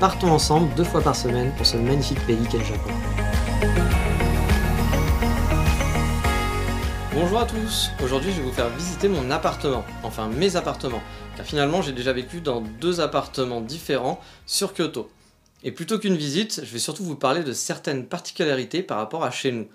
partons ensemble deux fois par semaine pour ce magnifique pays qu'est le Japon. Bonjour à tous, aujourd'hui je vais vous faire visiter mon appartement, enfin mes appartements, car finalement j'ai déjà vécu dans deux appartements différents sur Kyoto. Et plutôt qu'une visite, je vais surtout vous parler de certaines particularités par rapport à chez nous.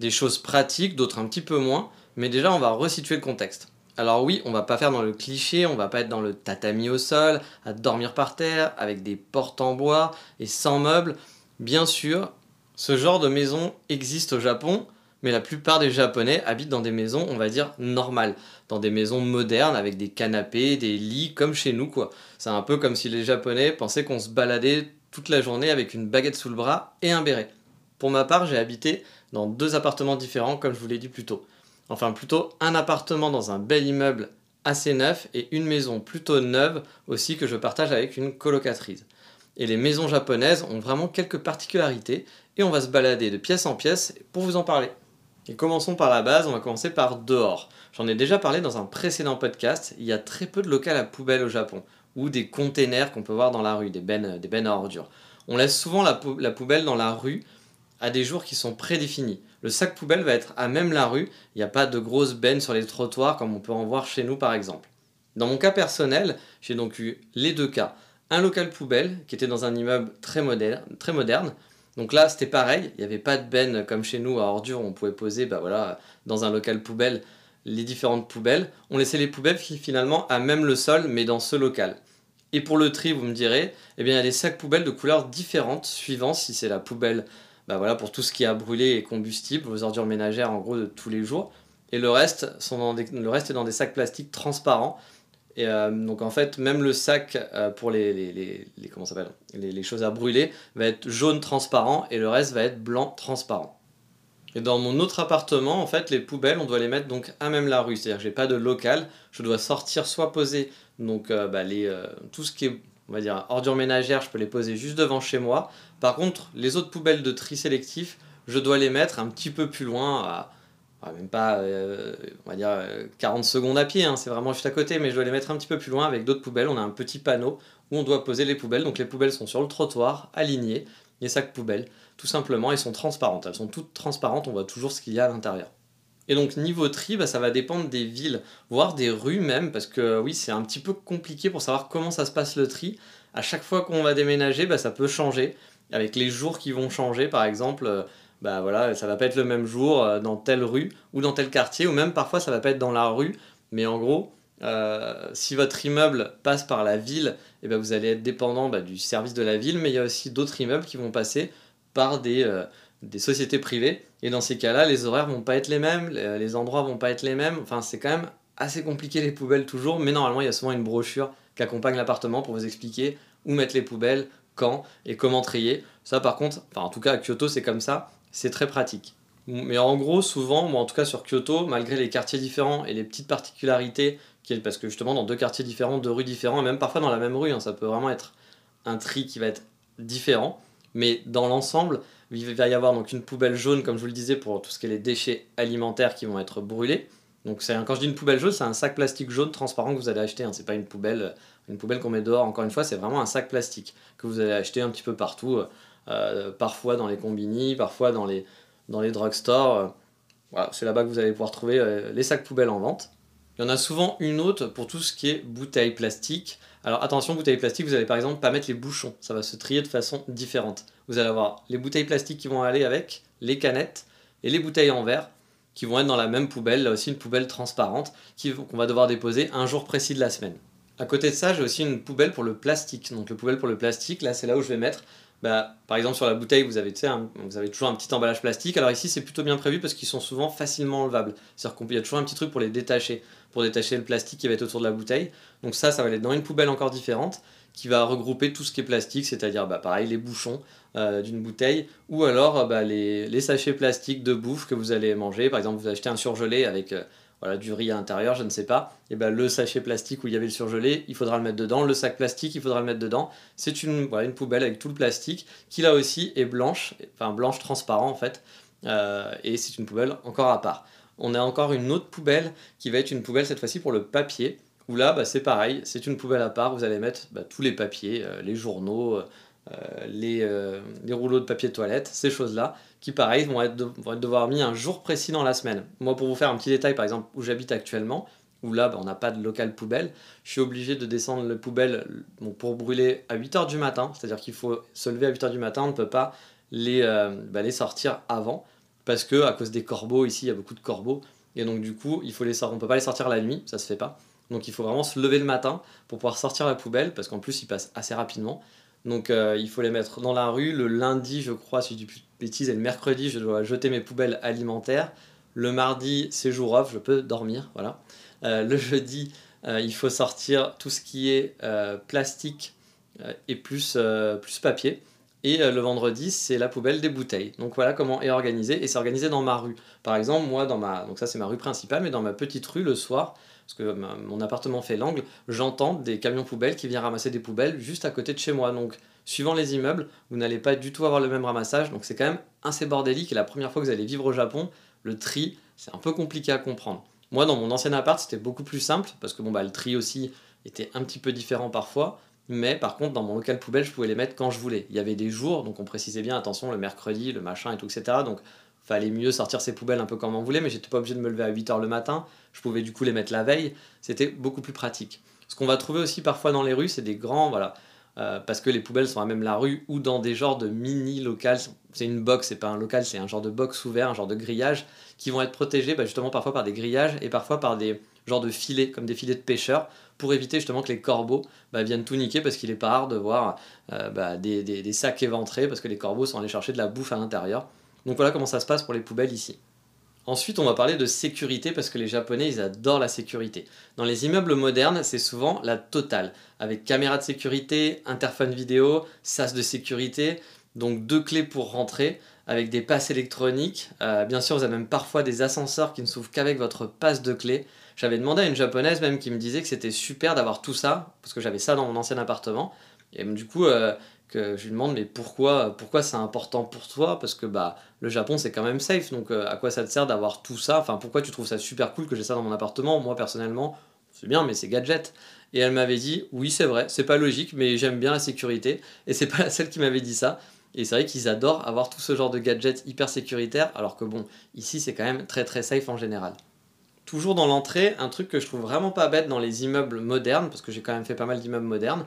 Des choses pratiques, d'autres un petit peu moins, mais déjà on va resituer le contexte. Alors oui, on va pas faire dans le cliché, on va pas être dans le tatami au sol, à dormir par terre, avec des portes en bois et sans meubles. Bien sûr, ce genre de maison existe au Japon, mais la plupart des Japonais habitent dans des maisons, on va dire, normales, dans des maisons modernes avec des canapés, des lits, comme chez nous, quoi. C'est un peu comme si les Japonais pensaient qu'on se baladait toute la journée avec une baguette sous le bras et un béret. Pour ma part, j'ai habité dans deux appartements différents, comme je vous l'ai dit plus tôt enfin plutôt un appartement dans un bel immeuble assez neuf et une maison plutôt neuve aussi que je partage avec une colocatrice. Et les maisons japonaises ont vraiment quelques particularités et on va se balader de pièce en pièce pour vous en parler. Et commençons par la base, on va commencer par dehors. J'en ai déjà parlé dans un précédent podcast, il y a très peu de locales à poubelle au Japon, ou des containers qu'on peut voir dans la rue, des bennes, des bennes à ordures. On laisse souvent la, la poubelle dans la rue à des jours qui sont prédéfinis. Le sac poubelle va être à même la rue, il n'y a pas de grosses bennes sur les trottoirs comme on peut en voir chez nous par exemple. Dans mon cas personnel, j'ai donc eu les deux cas. Un local poubelle qui était dans un immeuble très moderne, très moderne. Donc là, c'était pareil, il n'y avait pas de benne comme chez nous à ordures, on pouvait poser bah voilà, dans un local poubelle les différentes poubelles. On laissait les poubelles finalement à même le sol, mais dans ce local. Et pour le tri, vous me direz, eh bien, il y a des sacs poubelles de couleurs différentes, suivant si c'est la poubelle bah voilà, pour tout ce qui a brûlé et combustible, vos ordures ménagères en gros de tous les jours. Et le reste, reste est dans des sacs plastiques transparents. Et euh, donc en fait, même le sac euh, pour les, choses à brûler va être jaune transparent et le reste va être blanc transparent. Et dans mon autre appartement, en fait, les poubelles, on doit les mettre donc à même la rue. C'est-à-dire que j'ai pas de local. Je dois sortir soit poser donc euh, bah, tout ce qui est on va dire ordures ménagères, je peux les poser juste devant chez moi. Par contre, les autres poubelles de tri sélectif, je dois les mettre un petit peu plus loin, à, même pas, euh, on va dire 40 secondes à pied, hein, c'est vraiment juste à côté, mais je dois les mettre un petit peu plus loin avec d'autres poubelles. On a un petit panneau où on doit poser les poubelles. Donc les poubelles sont sur le trottoir, alignées, les sacs poubelles, tout simplement, elles sont transparentes. Elles sont toutes transparentes, on voit toujours ce qu'il y a à l'intérieur. Et donc niveau tri, bah, ça va dépendre des villes, voire des rues même, parce que oui, c'est un petit peu compliqué pour savoir comment ça se passe le tri. À chaque fois qu'on va déménager, bah, ça peut changer. Avec les jours qui vont changer, par exemple, euh, bah voilà, ça va pas être le même jour euh, dans telle rue ou dans tel quartier, ou même parfois ça va pas être dans la rue, mais en gros, euh, si votre immeuble passe par la ville, et eh ben vous allez être dépendant bah, du service de la ville, mais il y a aussi d'autres immeubles qui vont passer par des, sociétés privées. Et dans ces cas-là, les horaires vont pas être les mêmes, les endroits vont pas être les mêmes. Enfin, c'est quand même assez compliqué les poubelles toujours, mais normalement, il y a souvent une brochure qui accompagne l'appartement pour vous expliquer où mettre les poubelles, quand et comment trier. Ça, par contre, enfin, en tout cas, à Kyoto, c'est comme ça, c'est très pratique. Mais en gros, souvent, moi en tout cas sur Kyoto, malgré les quartiers différents et les petites particularités, parce que justement dans deux quartiers différents, deux rues différentes, même parfois dans la même rue, hein, ça peut vraiment être un tri qui va être différent, mais dans l'ensemble, il va y avoir donc une poubelle jaune, comme je vous le disais, pour tout ce qui est les déchets alimentaires qui vont être brûlés. Donc quand je dis une poubelle jaune, c'est un sac plastique jaune transparent que vous allez acheter. Hein. C'est pas une poubelle, une poubelle qu'on met dehors. Encore une fois, c'est vraiment un sac plastique que vous allez acheter un petit peu partout, euh, parfois dans les combini, parfois dans les dans les drugstores. Voilà, c'est là-bas que vous allez pouvoir trouver euh, les sacs poubelles en vente. Il y en a souvent une autre pour tout ce qui est bouteille plastique. Alors attention, bouteille plastique, vous allez par exemple pas mettre les bouchons, ça va se trier de façon différente. Vous allez avoir les bouteilles plastiques qui vont aller avec, les canettes et les bouteilles en verre qui vont être dans la même poubelle, là aussi une poubelle transparente qu'on va devoir déposer un jour précis de la semaine. À côté de ça, j'ai aussi une poubelle pour le plastique. Donc le poubelle pour le plastique, là c'est là où je vais mettre bah, par exemple sur la bouteille vous avez, vous avez toujours un petit emballage plastique. Alors ici c'est plutôt bien prévu parce qu'ils sont souvent facilement enlevables. C'est à dire qu'il y a toujours un petit truc pour les détacher pour détacher le plastique qui va être autour de la bouteille. Donc ça ça va aller dans une poubelle encore différente qui va regrouper tout ce qui est plastique c'est à dire bah, pareil les bouchons euh, d'une bouteille ou alors bah, les, les, sachets plastiques de bouffe que vous allez manger. Par exemple vous achetez un surgelé avec euh, voilà, du riz à l'intérieur, je ne sais pas, et ben le sachet plastique où il y avait le surgelé, il faudra le mettre dedans, le sac plastique, il faudra le mettre dedans. C'est une poubelle avec tout le plastique qui là aussi est blanche, enfin blanche transparent en fait, euh, et c'est une poubelle encore à part. On a encore une autre poubelle qui va être une poubelle cette fois-ci pour le papier, où là bah, c'est pareil, c'est une poubelle à part, vous allez mettre bah, tous les papiers, euh, les journaux, euh, les, les rouleaux de papier toilette, ces choses-là qui pareil vont être, devoir mis un jour précis dans la semaine. Moi pour vous faire un petit détail par exemple où j'habite actuellement, où là bah, on n'a pas de local poubelle, je suis obligé de descendre le poubelle pour brûler à 8h du matin, c'est-à-dire qu'il faut se lever à 8h du matin, on ne peut pas les, euh, bah, les sortir avant, parce que à cause des corbeaux, ici il y a beaucoup de corbeaux, et donc du coup il faut les on peut pas les sortir la nuit, ça se fait pas. Donc il faut vraiment se lever le matin pour pouvoir sortir la poubelle, parce qu'en plus ils passent assez rapidement. Donc euh, il faut les mettre dans la rue. Le lundi, je crois, si je dis plus de bêtises, et le mercredi, je dois jeter mes poubelles alimentaires. Le mardi, c'est jour off, je peux dormir. Voilà. Euh, le jeudi, euh, il faut sortir tout ce qui est plastique et plus, plus papier. Et le vendredi, c'est la poubelle des bouteilles. Donc voilà comment est organisé. Et c'est organisé dans ma rue. Par exemple, moi, dans ma. Donc ça, c'est ma rue principale, mais dans ma petite rue, le soir, parce que mon appartement fait l'angle, j'entends des camions poubelles qui viennent ramasser des poubelles juste à côté de chez moi. Donc, suivant les immeubles, vous n'allez pas du tout avoir le même ramassage. Donc, c'est quand même assez bordélique. Et la première fois que vous allez vivre au Japon, le tri, c'est un peu compliqué à comprendre. Moi, dans mon ancien appart, c'était beaucoup plus simple parce que bon, bah, le tri aussi était un petit peu différent parfois. Mais par contre, dans mon local poubelle, je pouvais les mettre quand je voulais. Il y avait des jours, donc on précisait bien, attention, le mercredi, le machin et tout, etc. Donc fallait mieux sortir ses poubelles un peu comme on voulait, mais j'étais pas obligé de me lever à 8h le matin. Je pouvais du coup les mettre la veille. C'était beaucoup plus pratique. Ce qu'on va trouver aussi parfois dans les rues, c'est des grands, voilà, euh, parce que les poubelles sont à même la rue ou dans des genres de mini locales. C'est une box, c'est pas un local, c'est un genre de box ouvert, un genre de grillage qui vont être protégés bah, justement parfois par des grillages et parfois par des genres de filets, comme des filets de pêcheurs, pour éviter justement que les corbeaux bah, viennent tout niquer parce qu'il est pas rare de voir euh, bah, des, des sacs éventrés parce que les corbeaux sont allés chercher de la bouffe à l'intérieur. Donc voilà comment ça se passe pour les poubelles ici. Ensuite, on va parler de sécurité parce que les Japonais, ils adorent la sécurité. Dans les immeubles modernes, c'est souvent la totale, avec caméra de sécurité, interphone vidéo, sas de sécurité, donc deux clés pour rentrer, avec des passes électroniques. Euh, bien sûr, vous avez même parfois des ascenseurs qui ne s'ouvrent qu'avec votre passe de clé. J'avais demandé à une japonaise même qui me disait que c'était super d'avoir tout ça, parce que j'avais ça dans mon ancien appartement. Et du coup, euh, que je lui demande mais pourquoi pourquoi c'est important pour toi? Parce que bah le Japon c'est quand même safe donc euh, à quoi ça te sert d'avoir tout ça? Enfin pourquoi tu trouves ça super cool que j'ai ça dans mon appartement? Moi personnellement c'est bien mais c'est gadget. Et elle m'avait dit oui c'est vrai c'est pas logique mais j'aime bien la sécurité. Et c'est pas la seule qui m'avait dit ça. Et c'est vrai qu'ils adorent avoir tout ce genre de gadgets hyper sécuritaires alors que bon ici c'est quand même très très safe en général. Toujours dans l'entrée, un truc que je trouve vraiment pas bête dans les immeubles modernes, parce que j'ai quand même fait pas mal d'immeubles modernes,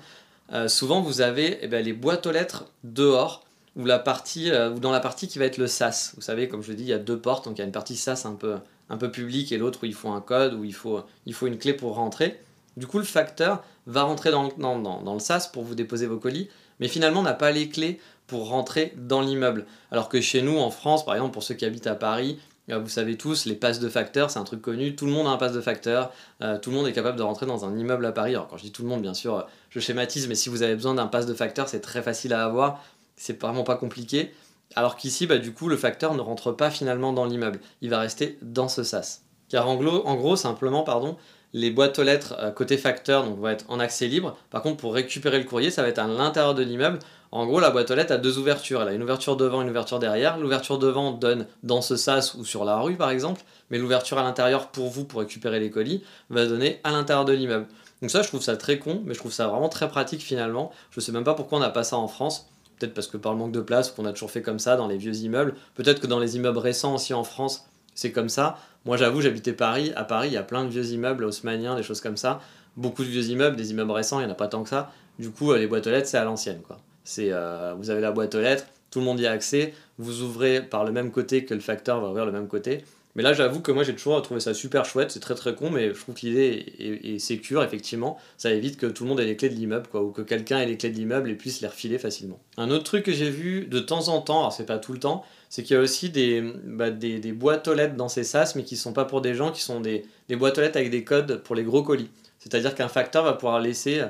euh, souvent vous avez eh ben, les boîtes aux lettres dehors ou, la partie, euh, ou dans la partie qui va être le SAS. Vous savez, comme je le dis, il y a deux portes, donc il y a une partie SAS un peu, un peu publique et l'autre où il faut un code, où il faut, une clé pour rentrer. Du coup, le facteur va rentrer dans, dans, le SAS pour vous déposer vos colis, mais finalement n'a pas les clés pour rentrer dans l'immeuble. Alors que chez nous, en France, par exemple, pour ceux qui habitent à Paris, vous savez tous, les passes de facteur, c'est un truc connu. Tout le monde a un passe de facteur. Euh, tout le monde est capable de rentrer dans un immeuble à Paris. Alors quand je dis tout le monde, bien sûr, je schématise, mais si vous avez besoin d'un passe de facteur, c'est très facile à avoir. C'est vraiment pas compliqué. Alors qu'ici, bah, du coup, le facteur ne rentre pas finalement dans l'immeuble. Il va rester dans ce sas. Car en gros, en gros simplement, pardon, les boîtes aux lettres euh, côté facteur donc, vont être en accès libre. Par contre, pour récupérer le courrier, ça va être à l'intérieur de l'immeuble. En gros, la boîte aux lettres a deux ouvertures. Elle a une ouverture devant, une ouverture derrière. L'ouverture devant donne dans ce sas ou sur la rue, par exemple, mais l'ouverture à l'intérieur pour vous, pour récupérer les colis, va donner à l'intérieur de l'immeuble. Donc ça, je trouve ça très con, mais je trouve ça vraiment très pratique finalement. Je sais même pas pourquoi on n'a pas ça en France. Peut-être parce que par le manque de place, qu'on a toujours fait comme ça dans les vieux immeubles. Peut-être que dans les immeubles récents aussi en France, c'est comme ça. Moi, j'avoue, j'habitais Paris. À Paris, il y a plein de vieux immeubles haussmanniens, des choses comme ça. Beaucoup de vieux immeubles, des immeubles récents, il n'y en a pas tant que ça. Du coup, euh, les boîtes aux c'est à l'ancienne. quoi. C'est, euh, vous avez la boîte aux lettres, tout le monde y a accès. Vous ouvrez par le même côté que le facteur va ouvrir le même côté. Mais là, j'avoue que moi, j'ai toujours trouvé ça super chouette. C'est très très con, mais je trouve que l'idée est, est, effectivement. Ça évite que tout le monde ait les clés de l'immeuble, ou que quelqu'un ait les clés de l'immeuble et puisse les refiler facilement. Un autre truc que j'ai vu de temps en temps, alors c'est pas tout le temps, c'est qu'il y a aussi des, bah, boîtes aux lettres dans ces SAS, mais qui sont pas pour des gens, qui sont des, des boîtes aux lettres avec des codes pour les gros colis. C'est-à-dire qu'un facteur va pouvoir laisser,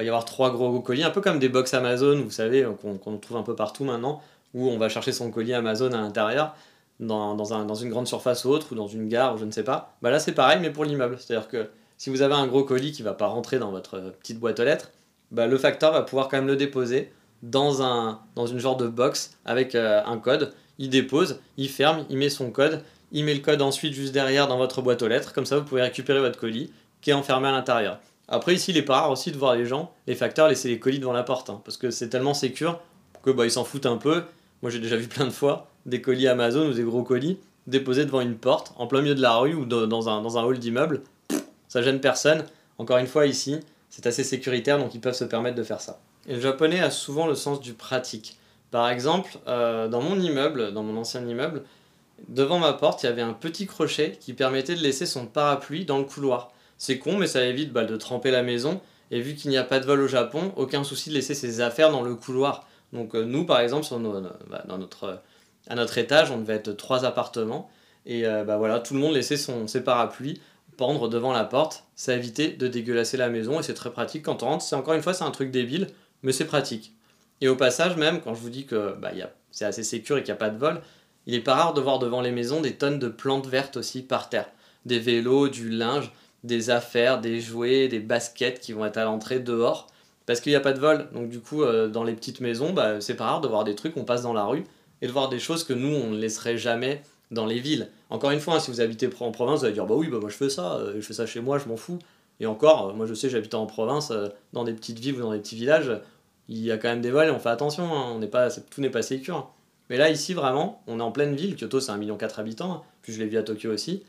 va y avoir trois gros colis, un peu comme des box Amazon, vous savez, qu'on trouve un peu partout maintenant, où on va chercher son colis Amazon à l'intérieur dans, dans, un, dans, une grande surface ou autre, ou dans une gare, ou je ne sais pas, bah là c'est pareil, mais pour l'immeuble. C'est-à-dire que si vous avez un gros colis qui ne va pas rentrer dans votre petite boîte aux lettres, bah le facteur va pouvoir quand même le déposer dans, un, une genre de box avec euh, un code. Il dépose, il ferme, il met son code, il met le code ensuite juste derrière dans votre boîte aux lettres, comme ça vous pouvez récupérer votre colis qui est enfermé à l'intérieur. Après ici il est pas rare aussi de voir les gens, les facteurs laisser les colis devant la porte, hein, parce que c'est tellement sécure que bah, ils s'en foutent un peu. Moi j'ai déjà vu plein de fois des colis Amazon ou des gros colis déposés devant une porte, en plein milieu de la rue ou dans un, hall d'immeuble. Ça gêne personne. Encore une fois, ici, c'est assez sécuritaire, donc ils peuvent se permettre de faire ça. Et le japonais a souvent le sens du pratique. Par exemple, euh, dans mon immeuble, dans mon ancien immeuble, devant ma porte, il y avait un petit crochet qui permettait de laisser son parapluie dans le couloir. C'est con, mais ça évite bah, de tremper la maison. Et vu qu'il n'y a pas de vol au Japon, aucun souci de laisser ses affaires dans le couloir. Donc euh, nous, par exemple, bah, dans notre à notre étage, on devait être trois appartements. Et euh, bah voilà, tout le monde laissait son, ses parapluies pendre devant la porte. Ça évitait de dégueulasser la maison et c'est très pratique quand on rentre. C'est encore une fois, c'est un truc débile, mais c'est pratique. Et au passage, même quand je vous dis que bah, c'est assez sécur et qu'il n'y a pas de vol, il n'est pas rare de voir devant les maisons des tonnes de plantes vertes aussi par terre. Des vélos, du linge, des affaires, des jouets, des baskets qui vont être à l'entrée dehors. Parce qu'il n'y a pas de vol. Donc du coup, euh, dans les petites maisons, bah, c'est pas rare de voir des trucs, on passe dans la rue et de voir des choses que nous, on ne laisserait jamais dans les villes. Encore une fois, hein, si vous habitez en province, vous allez dire bah oui, bah moi je fais ça, euh, je fais ça chez moi, je m'en fous. Et encore, euh, moi je sais, j'habite en province, dans des petites villes ou dans des petits villages, il y a quand même des vols et on fait attention, hein, on n'est pas, tout n'est pas sécure. Mais là, ici, vraiment, on est en pleine ville, Kyoto c'est 1,4 million d'habitants, hein, puis je l'ai vu à Tokyo aussi,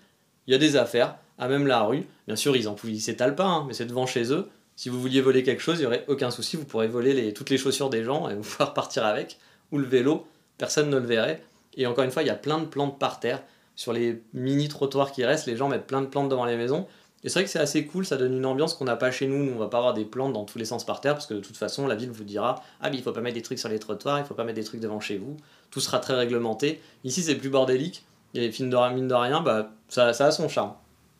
il y a des affaires, à même la rue, bien sûr, ils en s'étalent pas, mais c'est devant chez eux. Si vous vouliez voler quelque chose, il n'y aurait aucun souci, vous pourrez voler toutes les chaussures des gens et vous pouvoir partir avec, ou le vélo, personne ne le verrait. Et encore une fois, il y a plein de plantes par terre. Sur les mini trottoirs qui restent, les gens mettent plein de plantes devant les maisons. Et c'est vrai que c'est assez cool, ça donne une ambiance qu'on n'a pas chez nous. Nous, on va pas avoir des plantes dans tous les sens par terre, parce que de toute façon, la ville vous dira Ah, mais il faut pas mettre des trucs sur les trottoirs, il faut pas mettre des trucs devant chez vous. Tout sera très réglementé. Ici, c'est plus bordélique. Et mine de, de rien, bah, ça a son charme.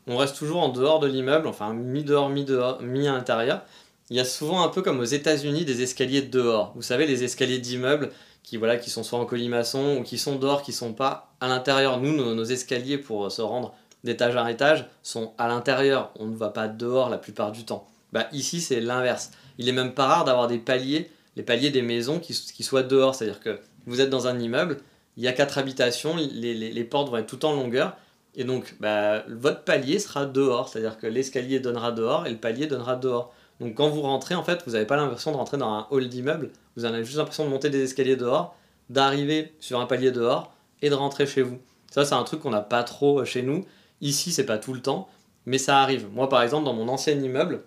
On reste toujours en dehors de l'immeuble, enfin mi-dehors, mi-dehors, mi-à l'intérieur. Il y a souvent un peu comme aux États-Unis des escaliers de dehors. Vous savez, les escaliers d'immeubles qui, voilà, qui sont soit en colimaçon ou qui sont dehors, qui sont pas à l'intérieur. Nous, nos, escaliers pour se rendre d'étage à étage sont à l'intérieur. On ne va pas dehors la plupart du temps. Bah, ici, c'est l'inverse. Il est même pas rare d'avoir des paliers, les paliers des maisons qui, soient dehors. C'est-à-dire que vous êtes dans un immeuble, il y a quatre habitations, les, les, les portes vont être tout en longueur. Et donc, bah, votre palier sera dehors. C'est-à-dire que l'escalier donnera dehors et le palier donnera dehors. Donc quand vous rentrez, en fait, vous n'avez pas l'impression de rentrer dans un hall d'immeuble, vous avez juste l'impression de monter des escaliers dehors, d'arriver sur un palier dehors et de rentrer chez vous. Ça, c'est un truc qu'on n'a pas trop chez nous. Ici, c'est pas tout le temps, mais ça arrive. Moi, par exemple, dans mon ancien immeuble,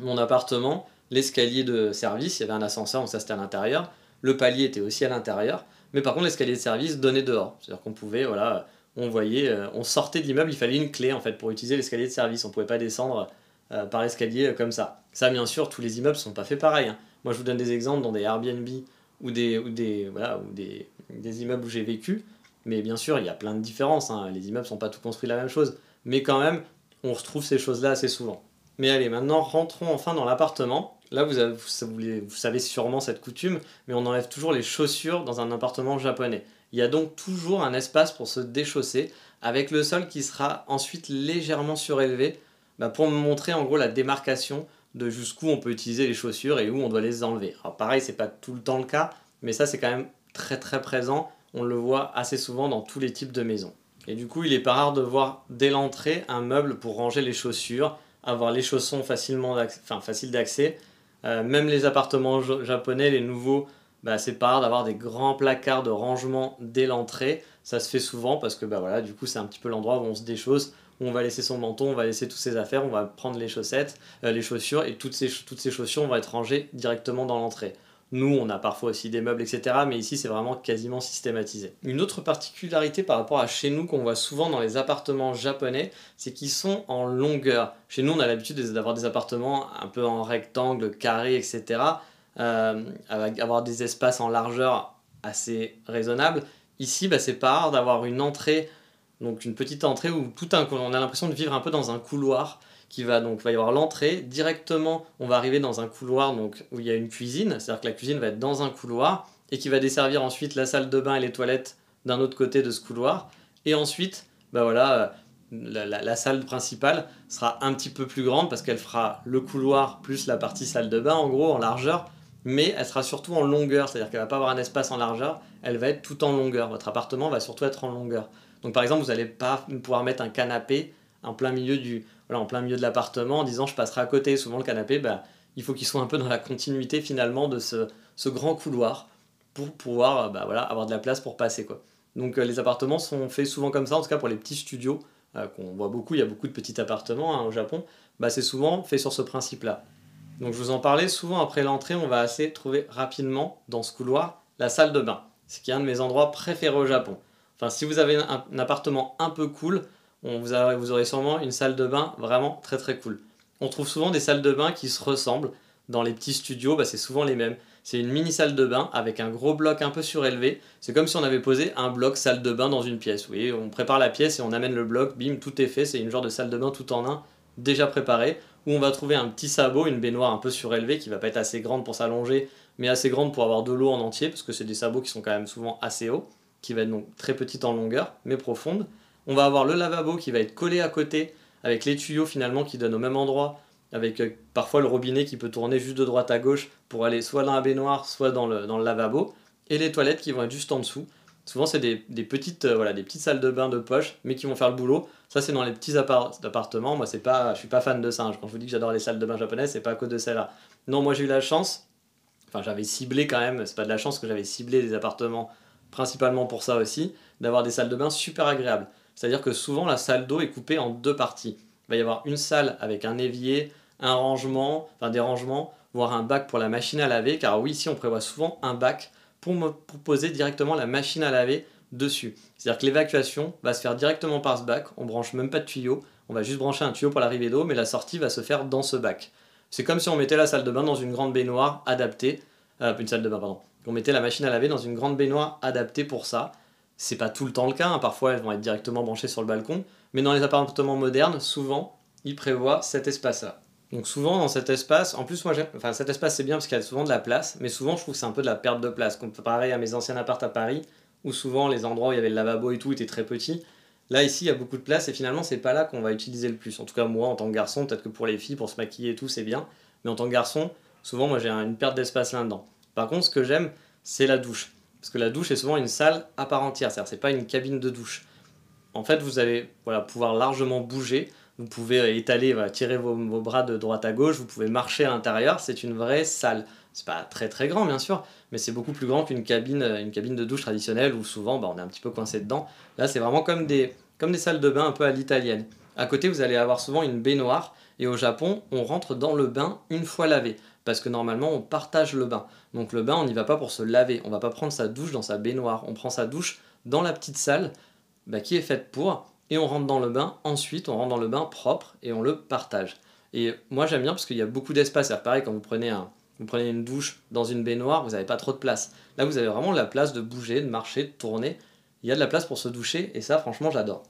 mon appartement, l'escalier de service, il y avait un ascenseur, donc ça c'était à l'intérieur. Le palier était aussi à l'intérieur, mais par contre, l'escalier de service donnait dehors. C'est-à-dire qu'on pouvait, voilà, on voyait, euh, on sortait de l'immeuble, il fallait une clé en fait pour utiliser l'escalier de service. On pouvait pas descendre euh, par l'escalier euh, comme ça. Ça, bien sûr, tous les immeubles sont pas faits pareil. Hein. Moi, je vous donne des exemples dans des Airbnb ou des, ou des, voilà, ou des, immeubles où j'ai vécu. Mais bien sûr, il y a plein de différences. Hein. Les immeubles sont pas tous construits la même chose. Mais quand même, on retrouve ces choses-là assez souvent. Mais allez, maintenant, rentrons enfin dans l'appartement. Là, vous, savez sûrement cette coutume, mais on enlève toujours les chaussures dans un appartement japonais. Il y a donc toujours un espace pour se déchausser, avec le sol qui sera ensuite légèrement surélevé bah, pour me montrer en gros la démarcation de jusqu'où on peut utiliser les chaussures et où on doit les enlever. Alors pareil, c'est pas tout le temps le cas, mais ça c'est quand même très très présent. On le voit assez souvent dans tous les types de maisons. Et du coup, il est pas rare de voir dès l'entrée un meuble pour ranger les chaussures, avoir les chaussons facilement faciles d'accès. Euh, même les appartements japonais, les nouveaux, bah, c'est pas rare d'avoir des grands placards de rangement dès l'entrée. Ça se fait souvent parce que bah, du coup c'est un petit peu l'endroit où on se déchausse, où on va laisser son menton, on va laisser toutes ses affaires, on va prendre les chaussettes, euh, les chaussures et toutes ces, toutes ces chaussures vont être rangées directement dans l'entrée. Nous, on a parfois aussi des meubles, etc. Mais ici, c'est vraiment quasiment systématisé. Une autre particularité par rapport à chez nous qu'on voit souvent dans les appartements japonais, c'est qu'ils sont en longueur. Chez nous, on a l'habitude d'avoir des appartements un peu en rectangle, carré, etc. Euh, avoir des espaces en largeur assez raisonnables. Ici, bah, c'est pas rare d'avoir une entrée, donc une petite entrée où tout un, on a l'impression de vivre un peu dans un couloir qui va donc va y avoir l'entrée. Directement on va arriver dans un couloir donc où il y a une cuisine. C'est à dire que la cuisine va être dans un couloir et qui va desservir ensuite la salle de bain et les toilettes d'un autre côté de ce couloir. Et ensuite bah voilà la, la, salle principale sera un petit peu plus grande parce qu'elle fera le couloir plus la partie salle de bain en gros en largeur mais elle sera surtout en longueur c'est à dire qu'elle va pas avoir un espace en largeur elle va être tout en longueur votre appartement va surtout être en longueur donc par exemple vous n'allez pas pouvoir mettre un canapé en plein milieu du voilà, en plein milieu de l'appartement en disant je passerai à côté. Souvent le canapé, bah, il faut qu'il soit un peu dans la continuité finalement de ce, ce grand couloir pour pouvoir bah, voilà, avoir de la place pour passer. Quoi. Donc euh, les appartements sont faits souvent comme ça, en tout cas pour les petits studios, euh, qu'on voit beaucoup, il y a beaucoup de petits appartements hein, au Japon, bah, c'est souvent fait sur ce principe-là. Donc je vous en parlais, souvent après l'entrée, on va assez trouver rapidement dans ce couloir la salle de bain, ce qui est un de mes endroits préférés au Japon. Enfin, si vous avez un appartement un peu cool, vous, aurez sûrement une salle de bain vraiment très très cool. On trouve souvent des salles de bain qui se ressemblent. Dans les petits studios, bah, c'est souvent les mêmes. C'est une mini salle de bain avec un gros bloc un peu surélevé. C'est comme si on avait posé un bloc salle de bain dans une pièce. Vous voyez, on prépare la pièce et on amène le bloc, bim, tout est fait. C'est une genre de salle de bain tout en un, déjà préparée, où on va trouver un petit sabot, une baignoire un peu surélevée qui va pas être assez grande pour s'allonger, mais assez grande pour avoir de l'eau en entier, parce que c'est des sabots qui sont quand même souvent assez hauts, qui va être donc très petite en longueur, mais profonde. On va avoir le lavabo qui va être collé à côté, avec les tuyaux finalement qui donnent au même endroit, avec euh, parfois le robinet qui peut tourner juste de droite à gauche pour aller soit dans la baignoire, soit dans le, dans le lavabo, et les toilettes qui vont être juste en dessous. Souvent, c'est des, petites, euh, voilà, des petites salles de bain de poche, mais qui vont faire le boulot. Ça, c'est dans les petits appartements. Moi, c'est pas, je suis pas fan de ça. Hein. Quand je vous dis que j'adore les salles de bain japonaises, c'est pas à cause de celle-là. Non, moi, j'ai eu la chance. Enfin, j'avais ciblé quand même. C'est pas de la chance que j'avais ciblé des appartements principalement pour ça aussi, d'avoir des salles de bain super agréables. C'est-à-dire que souvent la salle d'eau est coupée en deux parties. Il va y avoir une salle avec un évier, un rangement, enfin des rangements, voire un bac pour la machine à laver, car oui, ici on prévoit souvent un bac pour, me, directement la machine à laver dessus. C'est-à-dire que l'évacuation va se faire directement par ce bac, on branche même pas de tuyau, on va juste brancher un tuyau pour l'arrivée d'eau, mais la sortie va se faire dans ce bac. C'est comme si on mettait la salle de bain dans une grande baignoire adaptée, euh, une salle de bain, pardon. On mettait la machine à laver dans une grande baignoire adaptée pour ça, c'est pas tout le temps le cas, hein. parfois elles vont être directement branchées sur le balcon, mais dans les appartements modernes, souvent, ils prévoient cet espace-là. Donc souvent dans cet espace, en plus moi j'aime, enfin cet espace c'est bien parce qu'il y a souvent de la place, mais souvent je trouve que c'est un peu de la perte de place, comparé à mes anciens apparts à Paris, où souvent les endroits où il y avait le lavabo et tout étaient très petits. Là ici il y a beaucoup de place et finalement c'est pas là qu'on va utiliser le plus. En tout cas moi en tant que garçon, peut-être que pour les filles, pour se maquiller et tout c'est bien, mais en tant que garçon, souvent moi j'ai une perte d'espace là-dedans. Par contre ce que j'aime, c'est la douche. Parce que la douche est souvent une salle à part entière, c'est-à-dire c'est pas une cabine de douche. En fait, vous allez voilà, pouvoir largement bouger, vous pouvez étaler, tirer vos, bras de droite à gauche, vous pouvez marcher à l'intérieur, c'est une vraie salle. C'est pas très très grand bien sûr, mais c'est beaucoup plus grand qu'une cabine, une cabine de douche traditionnelle où souvent bah, on est un petit peu coincé dedans. Là, c'est vraiment comme des, comme des salles de bain un peu à l'italienne. À côté, vous allez avoir souvent une baignoire, et au Japon, on rentre dans le bain une fois lavé parce que normalement on partage le bain. Donc le bain, on n'y va pas pour se laver, on va pas prendre sa douche dans sa baignoire, on prend sa douche dans la petite salle bah, qui est faite pour, et on rentre dans le bain, ensuite on rentre dans le bain propre et on le partage. Et moi j'aime bien parce qu'il y a beaucoup d'espace, c'est pareil quand vous prenez, une douche dans une baignoire, vous n'avez pas trop de place. Là vous avez vraiment la place de bouger, de marcher, de tourner, il y a de la place pour se doucher, et ça franchement j'adore.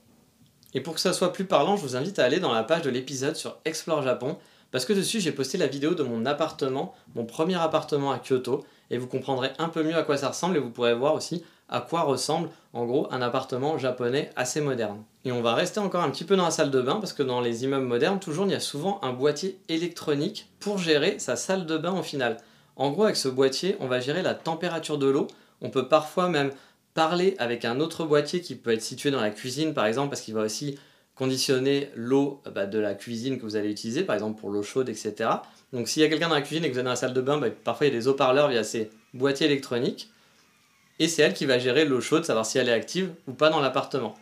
Et pour que ça soit plus parlant, je vous invite à aller dans la page de l'épisode sur Explore Japon, parce que dessus j'ai posté la vidéo de mon appartement, mon premier appartement à Kyoto, et vous comprendrez un peu mieux à quoi ça ressemble et vous pourrez voir aussi à quoi ressemble en gros un appartement japonais assez moderne. Et on va rester encore un petit peu dans la salle de bain parce que dans les immeubles modernes, toujours il y a souvent un boîtier électronique pour gérer sa salle de bain au final. En gros, avec ce boîtier, on va gérer la température de l'eau. On peut parfois même parler avec un autre boîtier qui peut être situé dans la cuisine par exemple parce qu'il va aussi conditionner l'eau bah, de la cuisine que vous allez utiliser, par exemple pour l'eau chaude, etc. Donc s'il y a quelqu'un dans la cuisine et que vous êtes dans la salle de bain, bah, parfois il y a des haut-parleurs via ces boîtier électronique, et c'est elle qui va gérer l'eau chaude, savoir si elle est active ou pas dans l'appartement.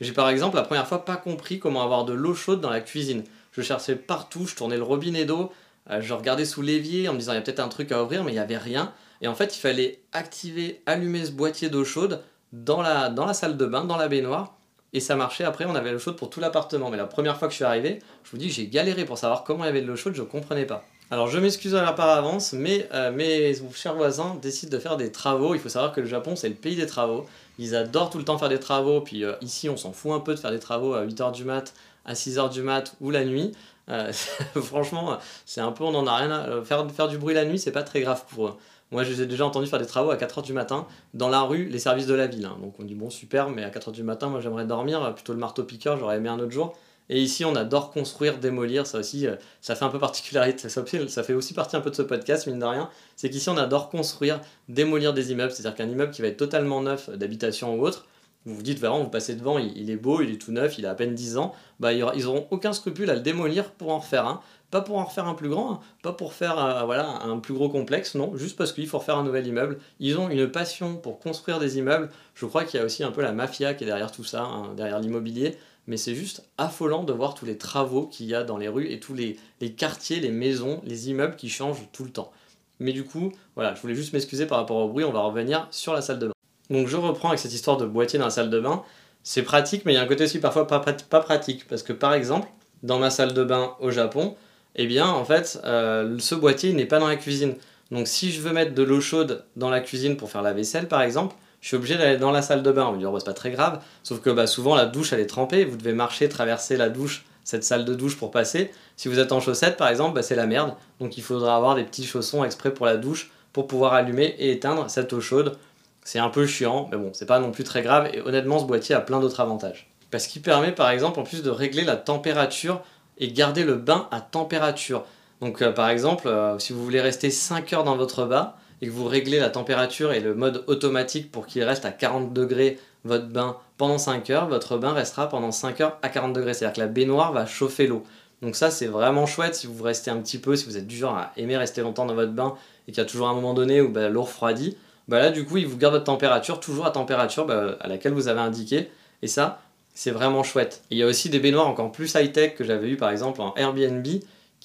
J'ai par exemple la première fois pas compris comment avoir de l'eau chaude dans la cuisine. Je cherchais partout, je tournais le robinet d'eau, euh, je regardais sous l'évier en me disant il y a peut-être un truc à ouvrir, mais il n'y avait rien. Et en fait, il fallait activer, allumer ce boîtier d'eau chaude dans la, dans la salle de bain, dans la baignoire. Et ça marchait après, on avait l'eau chaude pour tout l'appartement. Mais la première fois que je suis arrivé, je vous dis, j'ai galéré pour savoir comment il y avait de l'eau chaude, je ne comprenais pas. Alors je m'excuse par avance, mais euh, mes chers voisins décident de faire des travaux. Il faut savoir que le Japon, c'est le pays des travaux. Ils adorent tout le temps faire des travaux. Puis euh, ici, on s'en fout un peu de faire des travaux à 8h du mat, à 6h du mat ou la nuit. Euh, franchement, c'est un peu, on en a rien à faire, faire du bruit la nuit, c'est pas très grave pour eux. Moi, j'ai déjà entendu faire des travaux à 4h du matin dans la rue, les services de la ville. Hein. Donc on dit bon, super, mais à 4h du matin, moi j'aimerais dormir, plutôt le marteau-piqueur, j'aurais aimé un autre jour. Et ici, on adore construire, démolir, ça aussi, euh, ça fait un peu particularité, ça, fait aussi partie un peu de ce podcast, mine de rien. C'est qu'ici, on adore construire, démolir des immeubles, c'est-à-dire qu'un immeuble qui va être totalement neuf d'habitation ou autre, vous vous dites, vraiment, vous passez devant, il, est beau, il est tout neuf, il a à peine 10 ans, bah, ils n'auront aucun scrupule à le démolir pour en refaire un. Pas pour en refaire un plus grand, hein. pas pour faire euh, voilà, un plus gros complexe, non, juste parce qu'il faut refaire un nouvel immeuble. Ils ont une passion pour construire des immeubles. Je crois qu'il y a aussi un peu la mafia qui est derrière tout ça, hein, derrière l'immobilier. Mais c'est juste affolant de voir tous les travaux qu'il y a dans les rues et tous les, les quartiers, les maisons, les immeubles qui changent tout le temps. Mais du coup, voilà, je voulais juste m'excuser par rapport au bruit, on va revenir sur la salle de bain. Donc je reprends avec cette histoire de boîtier dans la salle de bain. C'est pratique, mais il y a un côté aussi parfois pas, pratique. Parce que par exemple, dans ma salle de bain au Japon, eh bien, en fait, euh, ce boîtier n'est pas dans la cuisine. Donc, si je veux mettre de l'eau chaude dans la cuisine pour faire la vaisselle, par exemple, je suis obligé d'aller dans la salle de bain. On me dit, oh, bah, c'est pas très grave. Sauf que bah, souvent, la douche, elle est trempée. Vous devez marcher, traverser la douche, cette salle de douche pour passer. Si vous êtes en chaussettes, par exemple, bah, c'est la merde. Donc, il faudra avoir des petits chaussons exprès pour la douche pour pouvoir allumer et éteindre cette eau chaude. C'est un peu chiant, mais bon, c'est pas non plus très grave. Et honnêtement, ce boîtier a plein d'autres avantages. Parce qu'il permet, par exemple, en plus de régler la température et garder le bain à température. Donc euh, par exemple, euh, si vous voulez rester 5 heures dans votre bain et que vous réglez la température et le mode automatique pour qu'il reste à 40 degrés votre bain pendant 5 heures, votre bain restera pendant 5 heures à 40 degrés. C'est-à-dire que la baignoire va chauffer l'eau. Donc ça c'est vraiment chouette si vous restez un petit peu, si vous êtes du genre à aimer rester longtemps dans votre bain et qu'il y a toujours un moment donné où bah, l'eau refroidit, bah là du coup il vous garde votre température toujours à température bah, à laquelle vous avez indiqué. Et ça, c'est vraiment chouette. il y a aussi des baignoires encore plus high-tech que j'avais eu par exemple en Airbnb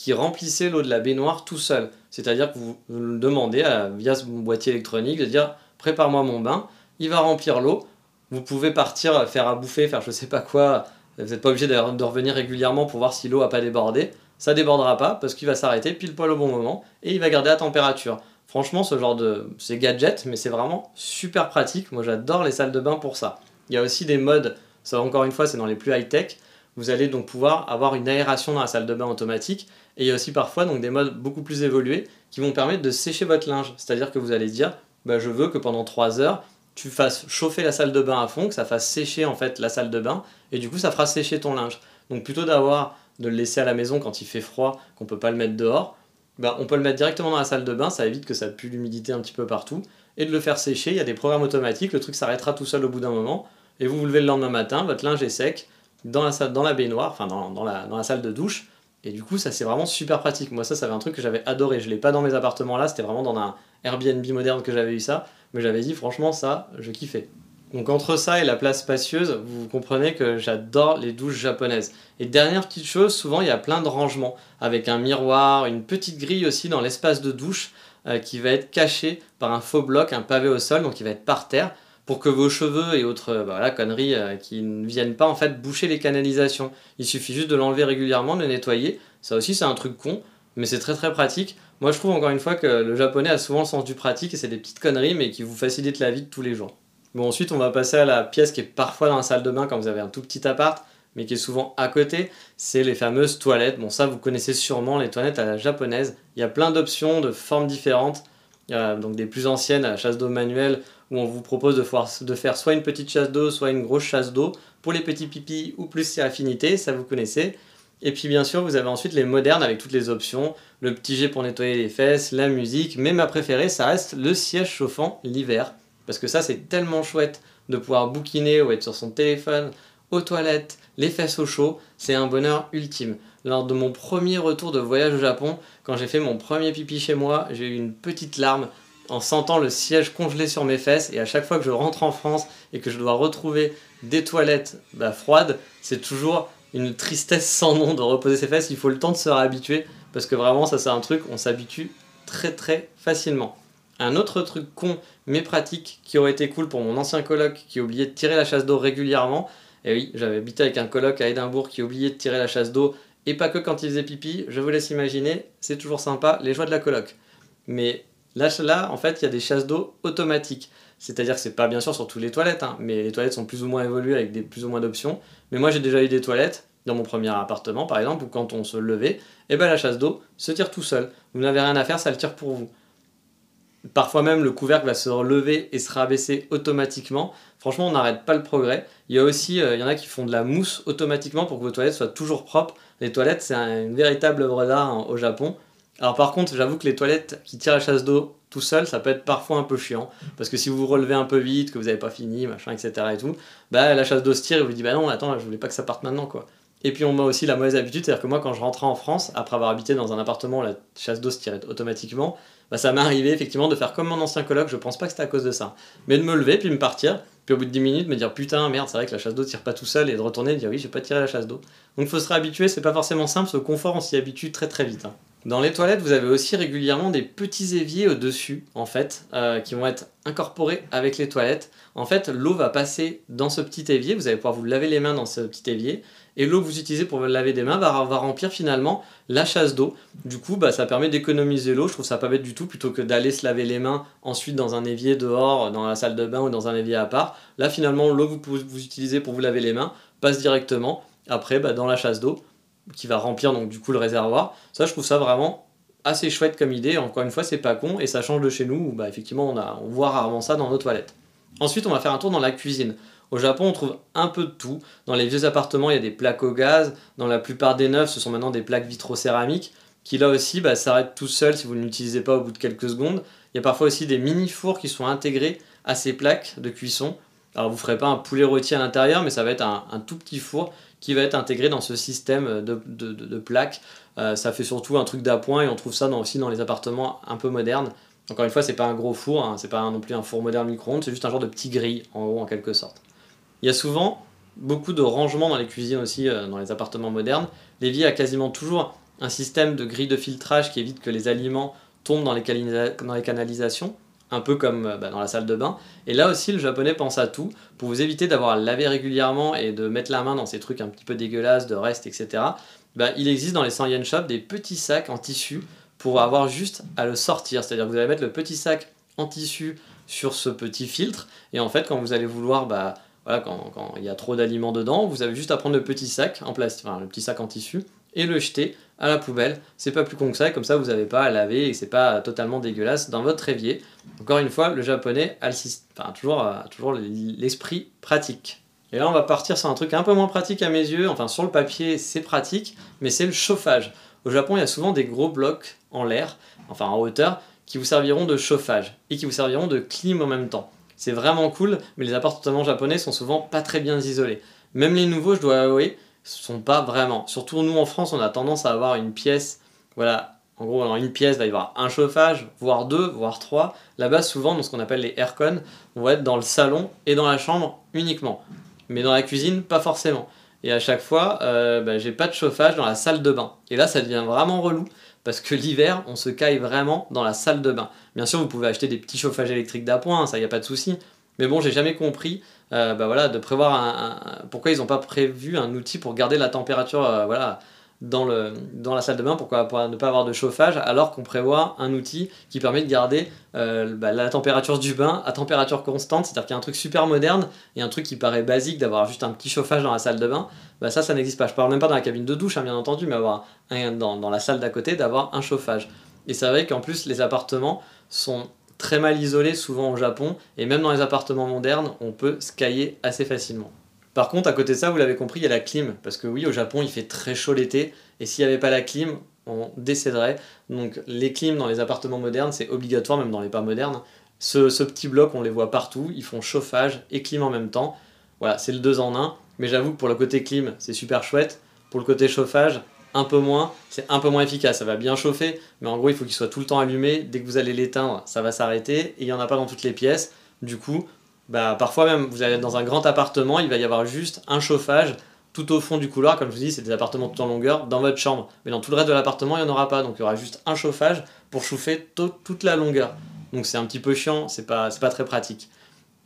qui remplissaient l'eau de la baignoire tout seul. C'est-à-dire que vous, le demandez via ce boîtier électronique de dire prépare-moi mon bain, il va remplir l'eau, vous pouvez partir faire à bouffer, faire je sais pas quoi, vous n'êtes pas obligé de, revenir régulièrement pour voir si l'eau a pas débordé, ça débordera pas parce qu'il va s'arrêter pile poil au bon moment et il va garder la température. Franchement, ce genre de. C'est gadget, mais c'est vraiment super pratique. Moi, j'adore les salles de bain pour ça. Il y a aussi des modes ça, encore une fois, c'est dans les plus high-tech. Vous allez donc pouvoir avoir une aération dans la salle de bain automatique. Et il y a aussi parfois donc, des modes beaucoup plus évolués qui vont permettre de sécher votre linge. C'est-à-dire que vous allez dire, bah, je veux que pendant 3 heures, tu fasses chauffer la salle de bain à fond, que ça fasse sécher en fait la salle de bain, et du coup ça fera sécher ton linge. Donc plutôt d'avoir de le laisser à la maison quand il fait froid, qu'on peut pas le mettre dehors, bah, on peut le mettre directement dans la salle de bain, ça évite que ça pue l'humidité un petit peu partout, et de le faire sécher. Il y a des programmes automatiques, le truc s'arrêtera tout seul au bout d'un moment et vous vous levez le lendemain matin, votre linge est sec, dans la, salle, dans la baignoire, enfin dans, la, salle de douche, et du coup ça c'est vraiment super pratique. Moi ça, ça avait un truc que j'avais adoré, je l'ai pas dans mes appartements là, c'était vraiment dans un Airbnb moderne que j'avais eu ça, mais j'avais dit franchement ça, je kiffais. Donc entre ça et la place spacieuse, vous comprenez que j'adore les douches japonaises. Et dernière petite chose, souvent il y a plein de rangements, avec un miroir, une petite grille aussi dans l'espace de douche, euh, qui va être caché par un faux bloc, un pavé au sol, donc il va être par terre pour que vos cheveux et autres bah, voilà, conneries euh, qui ne viennent pas en fait boucher les canalisations. Il suffit juste de l'enlever régulièrement, de le nettoyer. Ça aussi c'est un truc con, mais c'est très très pratique. Moi je trouve encore une fois que le japonais a souvent le sens du pratique et c'est des petites conneries mais qui vous facilitent la vie de tous les jours. Bon ensuite on va passer à la pièce qui est parfois dans la salle de bain quand vous avez un tout petit appart mais qui est souvent à côté, c'est les fameuses toilettes. Bon ça vous connaissez sûrement les toilettes à la japonaise. Il y a plein d'options de formes différentes. Donc des plus anciennes à chasse d'eau manuelle où on vous propose de, faire soit une petite chasse d'eau, soit une grosse chasse d'eau pour les petits pipis ou plus c'est affinité, ça vous connaissez. Et puis bien sûr, vous avez ensuite les modernes avec toutes les options, le petit jet pour nettoyer les fesses, la musique, mais ma préférée, ça reste le siège chauffant l'hiver. Parce que ça, c'est tellement chouette de pouvoir bouquiner ou être sur son téléphone, aux toilettes, les fesses au chaud, c'est un bonheur ultime. Lors de mon premier retour de voyage au Japon, quand j'ai fait mon premier pipi chez moi, j'ai eu une petite larme en sentant le siège congelé sur mes fesses. Et à chaque fois que je rentre en France et que je dois retrouver des toilettes bah, froides, c'est toujours une tristesse sans nom de reposer ses fesses. Il faut le temps de se réhabituer parce que vraiment, ça c'est un truc, on s'habitue très très facilement. Un autre truc con mais pratique qui aurait été cool pour mon ancien coloc qui oubliait de tirer la chasse d'eau régulièrement. Et oui, j'avais habité avec un coloc à Édimbourg qui oubliait de tirer la chasse d'eau et pas que quand il faisait pipi. Je vous laisse imaginer, c'est toujours sympa les joies de la coloc. Mais là, là en fait, il y a des chasses d'eau automatiques. C'est-à-dire que c'est pas bien sûr sur toutes les toilettes, hein, mais les toilettes sont plus ou moins évoluées avec des plus ou moins d'options. Mais moi j'ai déjà eu des toilettes dans mon premier appartement par exemple, où quand on se levait, eh ben la chasse d'eau se tire tout seul. Vous n'avez rien à faire, ça le tire pour vous. Parfois même le couvercle va se relever et se rabaisser automatiquement. Franchement, on n'arrête pas le progrès. Il y a aussi, euh, il y en a qui font de la mousse automatiquement pour que vos toilettes soient toujours propres. Les toilettes, c'est une véritable œuvre d'art hein, au Japon. Alors par contre, j'avoue que les toilettes qui tirent la chasse d'eau tout seul, ça peut être parfois un peu chiant. Parce que si vous vous relevez un peu vite, que vous n'avez pas fini, machin, etc. et tout, bah la chasse d'eau se tire et vous dit bah non, attends, je voulais pas que ça parte maintenant quoi. Et puis on a aussi la mauvaise habitude, c'est-à-dire que moi quand je rentrais en France, après avoir habité dans un appartement où la chasse d'eau se tirait automatiquement, bah, ça m'est arrivé effectivement de faire comme mon ancien coloc, je pense pas que c'était à cause de ça, mais de me lever puis me partir, puis au bout de 10 minutes me dire putain merde c'est vrai que la chasse d'eau tire pas tout seul et de retourner et de dire oui j'ai pas tiré la chasse d'eau. Donc faut se réhabituer, c'est pas forcément simple, ce confort on s'y habitue très très vite. Hein. Dans les toilettes, vous avez aussi régulièrement des petits éviers au-dessus, en fait, euh, qui vont être incorporés avec les toilettes. En fait, l'eau va passer dans ce petit évier, vous allez pouvoir vous laver les mains dans ce petit évier, et l'eau que vous utilisez pour laver des mains va, remplir finalement la chasse d'eau. Du coup, bah, ça permet d'économiser l'eau, je trouve ça pas bête du tout, plutôt que d'aller se laver les mains ensuite dans un évier dehors, dans la salle de bain ou dans un évier à part. Là, finalement, l'eau que vous, vous utilisez pour vous laver les mains passe directement après bah, dans la chasse d'eau qui va remplir donc du coup le réservoir. Ça, je trouve ça vraiment assez chouette comme idée. Encore une fois, c'est pas con et ça change de chez nous où bah, effectivement on, a, voit rarement ça dans nos toilettes. Ensuite, on va faire un tour dans la cuisine. Au Japon, on trouve un peu de tout. Dans les vieux appartements, il y a des plaques au gaz. Dans la plupart des neufs, ce sont maintenant des plaques vitrocéramiques qui là aussi bah, s'arrêtent tout seuls si vous ne l'utilisez pas au bout de quelques secondes. Il y a parfois aussi des mini fours qui sont intégrés à ces plaques de cuisson. Alors vous ne ferez pas un poulet rôti à l'intérieur, mais ça va être un, tout petit four qui va être intégré dans ce système de, plaques. Euh, ça fait surtout un truc d'appoint et on trouve ça aussi dans les appartements un peu modernes. Encore une fois, c'est pas un gros four, hein, c'est pas non plus un four moderne micro-ondes, c'est juste un genre de petit grille en haut en quelque sorte. Il y a souvent beaucoup de rangements dans les cuisines aussi, euh, dans les appartements modernes. L'évier a quasiment toujours un système de grille de filtrage qui évite que les aliments tombent dans les canalisations, un peu comme euh, bah, dans la salle de bain. Et là aussi, le japonais pense à tout pour vous éviter d'avoir à laver régulièrement et de mettre la main dans ces trucs un petit peu dégueulasses, de reste, etc. Bah, il existe dans les 100 yen shop des petits sacs en tissu pour avoir juste à le sortir. C'est-à-dire que vous allez mettre le petit sac en tissu sur ce petit filtre et en fait quand vous allez vouloir bah, voilà, quand, il y a trop d'aliments dedans, vous avez juste à prendre le petit sac en plastique, enfin le petit sac en tissu, et le jeter à la poubelle. C'est pas plus con que ça, comme ça vous n'avez pas à laver et c'est pas totalement dégueulasse dans votre évier. Encore une fois, le japonais a, enfin, toujours, toujours l'esprit pratique. Et là, on va partir sur un truc un peu moins pratique à mes yeux. Enfin, sur le papier, c'est pratique, mais c'est le chauffage. Au Japon, il y a souvent des gros blocs en l'air, enfin en hauteur, qui vous serviront de chauffage et qui vous serviront de clim en même temps. C'est vraiment cool, mais les appartements japonais sont souvent pas très bien isolés. Même les nouveaux, je dois avouer, sont pas vraiment. Surtout nous en France, on a tendance à avoir une pièce, voilà, en gros, dans une pièce, il va y avoir un chauffage, voire deux, voire trois. Là-bas, souvent, dans ce qu'on appelle les aircon, on va être dans le salon et dans la chambre uniquement. Mais dans la cuisine, pas forcément. Et à chaque fois, euh, bah, j'ai pas de chauffage dans la salle de bain. Et là, ça devient vraiment relou parce que l'hiver, on se caille vraiment dans la salle de bain. Bien sûr, vous pouvez acheter des petits chauffages électriques d'appoint, ça y a pas de souci. Mais bon, j'ai jamais compris, euh, bah voilà, de prévoir un, pourquoi ils n'ont pas prévu un outil pour garder la température, euh, voilà, dans, le, dans la salle de bain, pourquoi ne pas avoir de chauffage alors qu'on prévoit un outil qui permet de garder euh, bah, la température du bain à température constante, c'est-à-dire qu'il y a un truc super moderne et un truc qui paraît basique d'avoir juste un petit chauffage dans la salle de bain, bah ça ça n'existe pas. Je parle même pas dans la cabine de douche hein, bien entendu, mais avoir un, dans, dans la salle d'à côté d'avoir un chauffage. Et c'est vrai qu'en plus les appartements sont très mal isolés souvent au Japon et même dans les appartements modernes on peut skier assez facilement. Par contre, à côté de ça, vous l'avez compris, il y a la clim. Parce que oui, au Japon, il fait très chaud l'été. Et s'il n'y avait pas la clim, on décéderait. Donc les clims dans les appartements modernes, c'est obligatoire, même dans les pas modernes. Ce, petit bloc, on les voit partout. Ils font chauffage et clim en même temps. Voilà, c'est le 2 en 1. Mais j'avoue que pour le côté clim, c'est super chouette. Pour le côté chauffage, un peu moins, c'est un peu moins efficace. Ça va bien chauffer, mais en gros, il faut qu'il soit tout le temps allumé. Dès que vous allez l'éteindre, ça va s'arrêter et il n'y en a pas dans toutes les pièces. Du coup, bah, parfois même, vous allez être dans un grand appartement, il va y avoir juste un chauffage tout au fond du couloir. Comme je vous dis, c'est des appartements tout en longueur dans votre chambre. Mais dans tout le reste de l'appartement, il n'y en aura pas. Donc il y aura juste un chauffage pour chauffer toute la longueur. Donc c'est un petit peu chiant, c'est pas, pas très pratique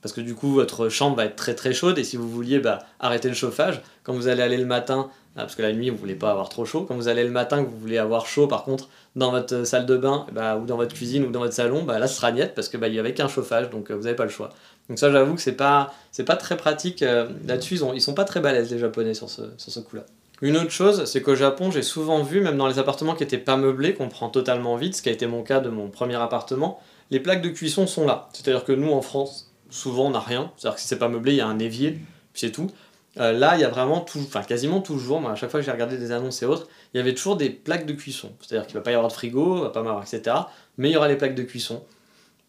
parce que du coup votre chambre va être très très chaude et si vous vouliez bah, arrêter le chauffage, quand vous allez aller le matin, parce que la nuit vous voulez pas avoir trop chaud, quand vous allez le matin que vous voulez avoir chaud par contre dans votre salle de bain bah, ou dans votre cuisine ou dans votre salon, bah, là ce sera niette parce que bah, avait qu'un chauffage donc euh, vous n'avez pas le choix. Donc ça j'avoue que c'est pas pas très pratique euh, là-dessus ils, ils sont pas très balèzes les japonais sur ce, sur ce coup-là. Une autre chose, c'est qu'au Japon, j'ai souvent vu, même dans les appartements qui n'étaient pas meublés, qu'on prend totalement vite, ce qui a été mon cas de mon premier appartement, les plaques de cuisson sont là. C'est-à-dire que nous, en France, souvent on n'a rien. C'est-à-dire que si c'est pas meublé, il y a un évier, puis c'est tout. Euh, là, il y a vraiment tout, quasiment toujours, moi, à chaque fois que j'ai regardé des annonces et autres, il y avait toujours des plaques de cuisson. C'est-à-dire qu'il va pas y avoir de frigo, il va pas y etc. Mais il y aura les plaques de cuisson.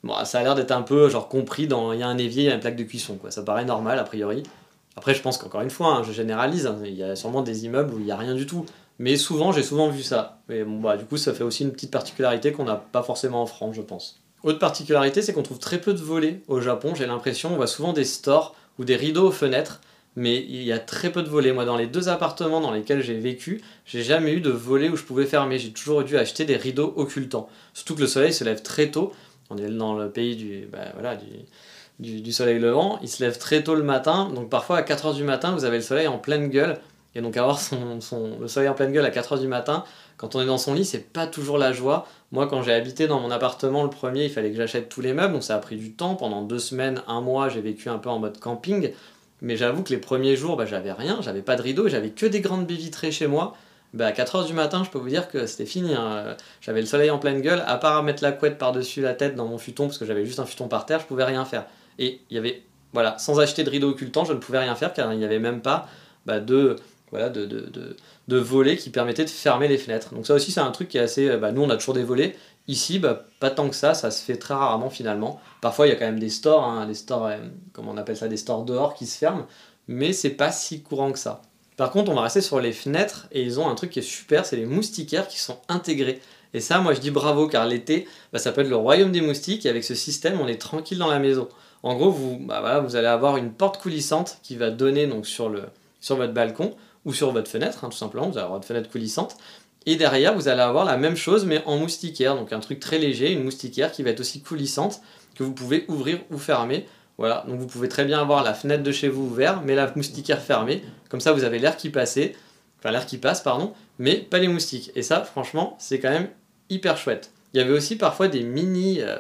Bon, ça a l'air d'être un peu genre compris dans il y a un évier, il y a une plaque de cuisson. Ça paraît normal a priori. Après, je pense qu'encore une fois, hein, je généralise, hein, il y a sûrement des immeubles où il n'y a rien du tout. Mais souvent, j'ai souvent vu ça. Bah, du coup, ça fait aussi une petite particularité qu'on n'a pas forcément en France, je pense. Autre particularité, c'est qu'on trouve très peu de volets au Japon. J'ai l'impression, on voit souvent des stores ou des rideaux aux fenêtres, mais il y a très peu de volets. Moi, dans les deux appartements dans lesquels j'ai vécu, j'ai jamais eu de volets où je pouvais fermer. J'ai toujours dû acheter des rideaux occultants. Surtout que le soleil se lève très tôt. On est dans le pays du, bah, du, soleil levant. Il se lève très tôt le matin. Donc parfois à 4h du matin, vous avez le soleil en pleine gueule. Et donc avoir le soleil en pleine gueule à 4h du matin, quand on est dans son lit, c'est pas toujours la joie. Moi, quand j'ai habité dans mon appartement le premier, il fallait que j'achète tous les meubles, donc ça a pris du temps. Pendant deux semaines, un mois, j'ai vécu un peu en mode camping. Mais j'avoue que les premiers jours, bah, j'avais rien, j'avais pas de rideau, j'avais que des grandes baies vitrées chez moi. Bah, à 4h du matin, je peux vous dire que c'était fini. Hein. J'avais le soleil en pleine gueule, à part mettre la couette par-dessus la tête dans mon futon, parce que j'avais juste un futon par terre, je pouvais rien faire. Et il y avait, voilà, sans acheter de rideau occultant, je ne pouvais rien faire car il n'y avait même pas bah, de, voilà, de, volets qui permettaient de fermer les fenêtres. Donc ça aussi c'est un truc qui est assez... Euh, bah, nous on a toujours des volets. Ici, bah, pas tant que ça, ça se fait très rarement finalement. Parfois il y a quand même des stores, hein, des stores, euh, comment on appelle ça, des stores dehors qui se ferment, mais c'est pas si courant que ça. Par contre, on va rester sur les fenêtres et ils ont un truc qui est super, c'est les moustiquaires qui sont intégrés. Et ça, moi je dis bravo car l'été, bah, ça peut être le royaume des moustiques et avec ce système, on est tranquille dans la maison. En gros, vous, bah, voilà, vous allez avoir une porte coulissante qui va donner donc sur, le, sur votre balcon ou sur votre fenêtre, hein, tout simplement, vous allez avoir une fenêtre coulissante. Et derrière, vous allez avoir la même chose, mais en moustiquaire, donc un truc très léger, une moustiquaire qui va être aussi coulissante, que vous pouvez ouvrir ou fermer. Voilà, donc vous pouvez très bien avoir la fenêtre de chez vous ouverte, mais la moustiquaire fermée. Comme ça, vous avez l'air qui passe, enfin l'air qui passe, pardon, mais pas les moustiques. Et ça, franchement, c'est quand même hyper chouette. Il y avait aussi parfois des mini, euh,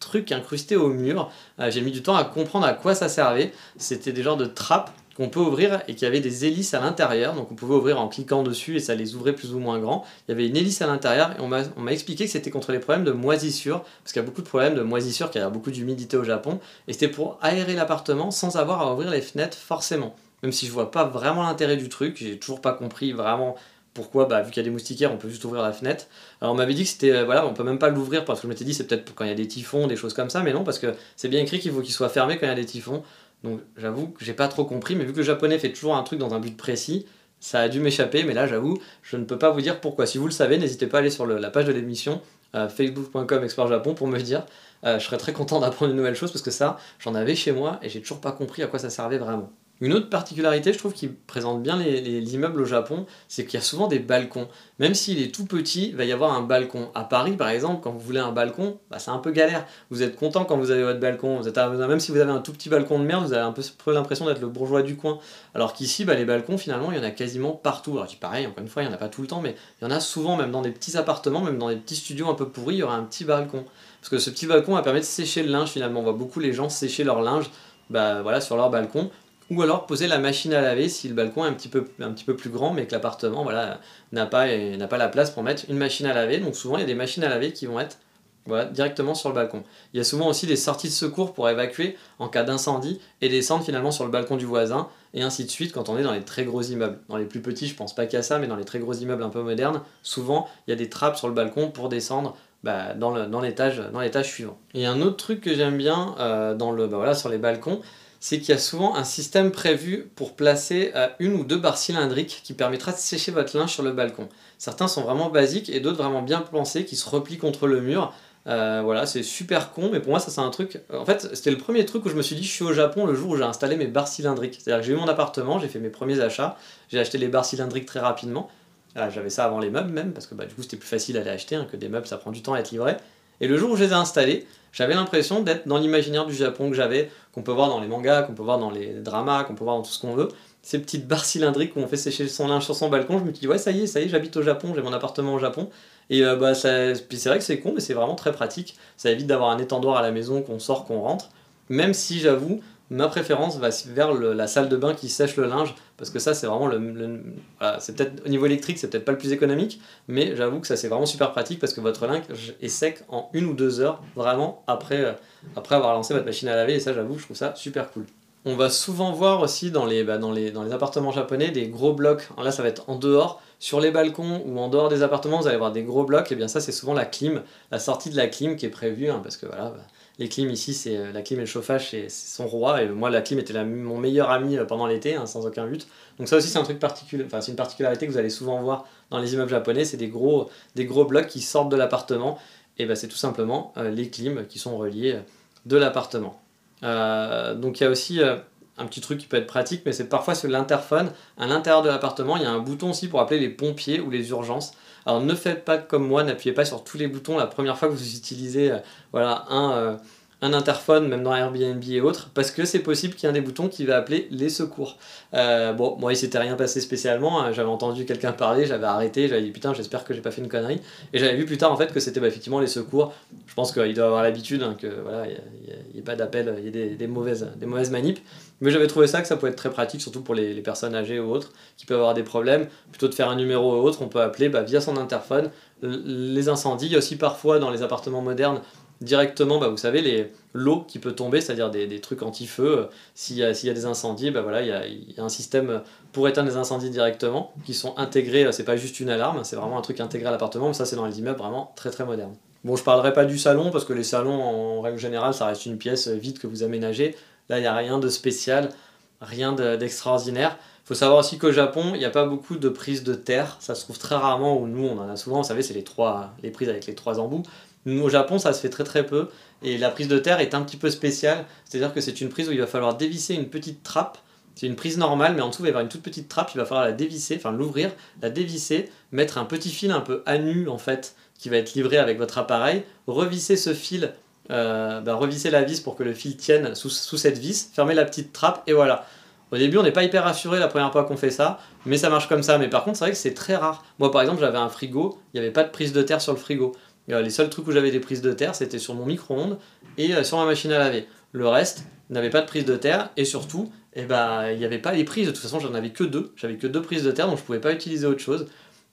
trucs incrustés au mur. Euh, j'ai mis du temps à comprendre à quoi ça servait. C'était des genres de trappes qu'on peut ouvrir et qui avait des hélices à l'intérieur. Donc on pouvait ouvrir en cliquant dessus et ça les ouvrait plus ou moins grand. Il y avait une hélice à l'intérieur et on m'a expliqué que c'était contre les problèmes de moisissure, parce qu'il y a beaucoup de problèmes de moisissure, qu'il y a beaucoup d'humidité au Japon, et c'était pour aérer l'appartement sans avoir à ouvrir les fenêtres forcément. Même si je vois pas vraiment l'intérêt du truc, j'ai toujours pas compris vraiment pourquoi, bah, vu qu'il y a des moustiquaires, on peut juste ouvrir la fenêtre. Alors on m'avait dit que c'était, euh, voilà, on peut même pas l'ouvrir parce que je m'étais dit c'est peut-être quand il y a des typhons, des choses comme ça, mais non, parce que c'est bien écrit qu'il faut qu'il soit fermé quand il y a des typhons. Donc j'avoue que j'ai pas trop compris, mais vu que le japonais fait toujours un truc dans un but précis, ça a dû m'échapper, mais là j'avoue, je ne peux pas vous dire pourquoi. Si vous le savez, n'hésitez pas à aller sur la page de l'émission, euh, facebook.com export japon, pour me dire. Euh, je serais très content d'apprendre une nouvelle chose parce que ça, j'en avais chez moi et j'ai toujours pas compris à quoi ça servait vraiment. Une autre particularité, je trouve, qui présente bien les, immeubles au Japon, c'est qu'il y a souvent des balcons. Même s'il est tout petit, il va y avoir un balcon. À Paris, par exemple, quand vous voulez un balcon, bah, c'est un peu galère. Vous êtes content quand vous avez votre balcon. Vous êtes même si vous avez un tout petit balcon de merde, vous avez un peu l'impression d'être le bourgeois du coin. Alors qu'ici, bah, les balcons, finalement, il y en a quasiment partout. Alors je dis pareil, encore une fois, il n'y en a pas tout le temps, mais il y en a souvent, même dans des petits appartements, même dans des petits studios un peu pourris, il y aura un petit balcon. Parce que ce petit balcon va permettre de sécher le linge, finalement. On voit beaucoup les gens sécher leur linge bah, sur leur balcon ou alors poser la machine à laver si le balcon est un petit peu, un petit peu plus grand mais que l'appartement voilà, n'a pas, pas la place pour mettre une machine à laver. Donc souvent il y a des machines à laver qui vont être voilà, directement sur le balcon. Il y a souvent aussi des sorties de secours pour évacuer en cas d'incendie et descendre finalement sur le balcon du voisin et ainsi de suite quand on est dans les très gros immeubles. Dans les plus petits, je pense pas qu'à ça, mais dans les très gros immeubles un peu modernes, souvent il y a des trappes sur le balcon pour descendre bah, dans l'étage suivant. Et un autre truc que j'aime bien euh, dans le, bah, voilà, sur les balcons, c'est qu'il y a souvent un système prévu pour placer euh, une ou deux barres cylindriques qui permettra de sécher votre linge sur le balcon. Certains sont vraiment basiques et d'autres vraiment bien pensés qui se replient contre le mur. Euh, voilà, c'est super con, mais pour moi, ça c'est un truc. En fait, c'était le premier truc où je me suis dit, je suis au Japon le jour où j'ai installé mes barres cylindriques. C'est-à-dire que j'ai eu mon appartement, j'ai fait mes premiers achats, j'ai acheté les barres cylindriques très rapidement. J'avais ça avant les meubles même, parce que bah, du coup c'était plus facile à les acheter hein, que des meubles, ça prend du temps à être livré. Et le jour où je les ai installés, j'avais l'impression d'être dans l'imaginaire du Japon que j'avais, qu'on peut voir dans les mangas, qu'on peut voir dans les dramas, qu'on peut voir dans tout ce qu'on veut. Ces petites barres cylindriques où on fait sécher son linge sur son balcon, je me dis, ouais, ça y est, ça y est, j'habite au Japon, j'ai mon appartement au Japon. Et euh, bah, c'est vrai que c'est con, mais c'est vraiment très pratique. Ça évite d'avoir un étendoir à la maison, qu'on sort, qu'on rentre. Même si j'avoue, ma préférence va vers la salle de bain qui sèche le linge, parce que ça, c'est vraiment le. c'est peut-être au niveau électrique, c'est peut-être pas le plus économique, mais j'avoue que ça, c'est vraiment super pratique parce que votre linge est sec en une ou deux heures, vraiment, après, euh, après avoir lancé votre machine à laver, et ça, j'avoue, je trouve ça super cool. On va souvent voir aussi dans les, bah, dans les, dans les appartements japonais des gros blocs. là, ça va être en dehors, sur les balcons ou en dehors des appartements, vous allez voir des gros blocs. Et bien ça, c'est souvent la clim, la sortie de la clim qui est prévue, hein, parce que voilà, bah, les clims ici, c'est euh, la clim et le chauffage, c'est son roi. Et moi, la clim était mon meilleur ami euh, pendant l'été, hein, sans aucun but. Donc ça aussi, c'est un. Enfin, c'est une particularité que vous allez souvent voir dans les immeubles japonais. C'est des gros, des gros blocs qui sortent de l'appartement. Et ben, c'est tout simplement euh, les clims qui sont reliés de l'appartement. donc il y a aussi un petit truc qui peut être pratique, mais c'est parfois sur l'interphone, à l'intérieur de l'appartement, il y a un bouton aussi pour appeler les pompiers ou les urgences. Alors ne faites pas comme moi, n'appuyez pas sur tous les boutons la première fois que vous utilisez euh, voilà, un, euh, un interphone, même dans Airbnb et autres, parce que c'est possible qu'il y ait un des boutons qui va appeler les secours. Euh, bon, moi, il s'était rien passé spécialement, hein. j'avais entendu quelqu'un parler, j'avais arrêté, j'avais dit putain, j'espère que j'ai pas fait une connerie, et j'avais vu plus tard en fait que c'était bah, effectivement les secours. Je pense qu'il doit avoir l'habitude, hein, que voilà, il n'y ait pas d'appel, il y a des, mauvaises, des mauvaises manips, mais j'avais trouvé ça que ça pouvait être très pratique, surtout pour les, les, personnes âgées ou autres qui peuvent avoir des problèmes. Plutôt de faire un numéro ou autre, on peut appeler bah, via son interphone les incendies. Il y a aussi parfois dans les appartements modernes directement, bah, vous savez, les, l'eau qui peut tomber, c'est-à-dire des, trucs anti-feu. S'il y, a, y a des incendies, bah, voilà, il, y a, un système pour éteindre les incendies directement qui sont intégrés. C'est pas juste une alarme, c'est vraiment un truc intégré à l'appartement, mais ça, c'est dans les immeubles vraiment très très modernes. Bon, je parlerai pas du salon parce que les salons, en règle générale, ça reste une pièce vide que vous aménagez. Là, il n'y a rien de spécial, rien d'extraordinaire. Il faut savoir aussi qu'au Japon, il n'y a pas beaucoup de prises de terre. Ça se trouve très rarement, où nous, on en a souvent. Vous savez, c'est les, trois, les prises avec les trois embouts. Nous, au Japon, ça se fait très très peu. Et la prise de terre est un petit peu spéciale. C'est-à-dire que c'est une prise où il va falloir dévisser une petite trappe. C'est une prise normale, mais en dessous, il va y avoir une toute petite trappe. Il va falloir la dévisser, enfin l'ouvrir, la dévisser, mettre un petit fil un peu à nu, en fait, qui va être livré avec votre appareil, revisser ce fil, euh, bah, revisser la vis pour que le fil tienne sous, sous cette vis, fermer la petite trappe, et voilà. Au début, on n'est pas hyper assuré la première fois qu'on fait ça, mais ça marche comme ça. Mais par contre, c'est vrai que c'est très rare. Moi, par exemple, j'avais un frigo, il n'y avait pas de prise de terre sur le frigo. Euh, les seuls trucs où j'avais des prises de terre, c'était sur mon micro-ondes et euh, sur ma machine à laver. Le reste n'avait pas de prise de terre et surtout, eh ben, il n'y avait pas les prises. De toute façon, j'en avais que deux. J'avais que deux prises de terre, donc je pouvais pas utiliser autre chose.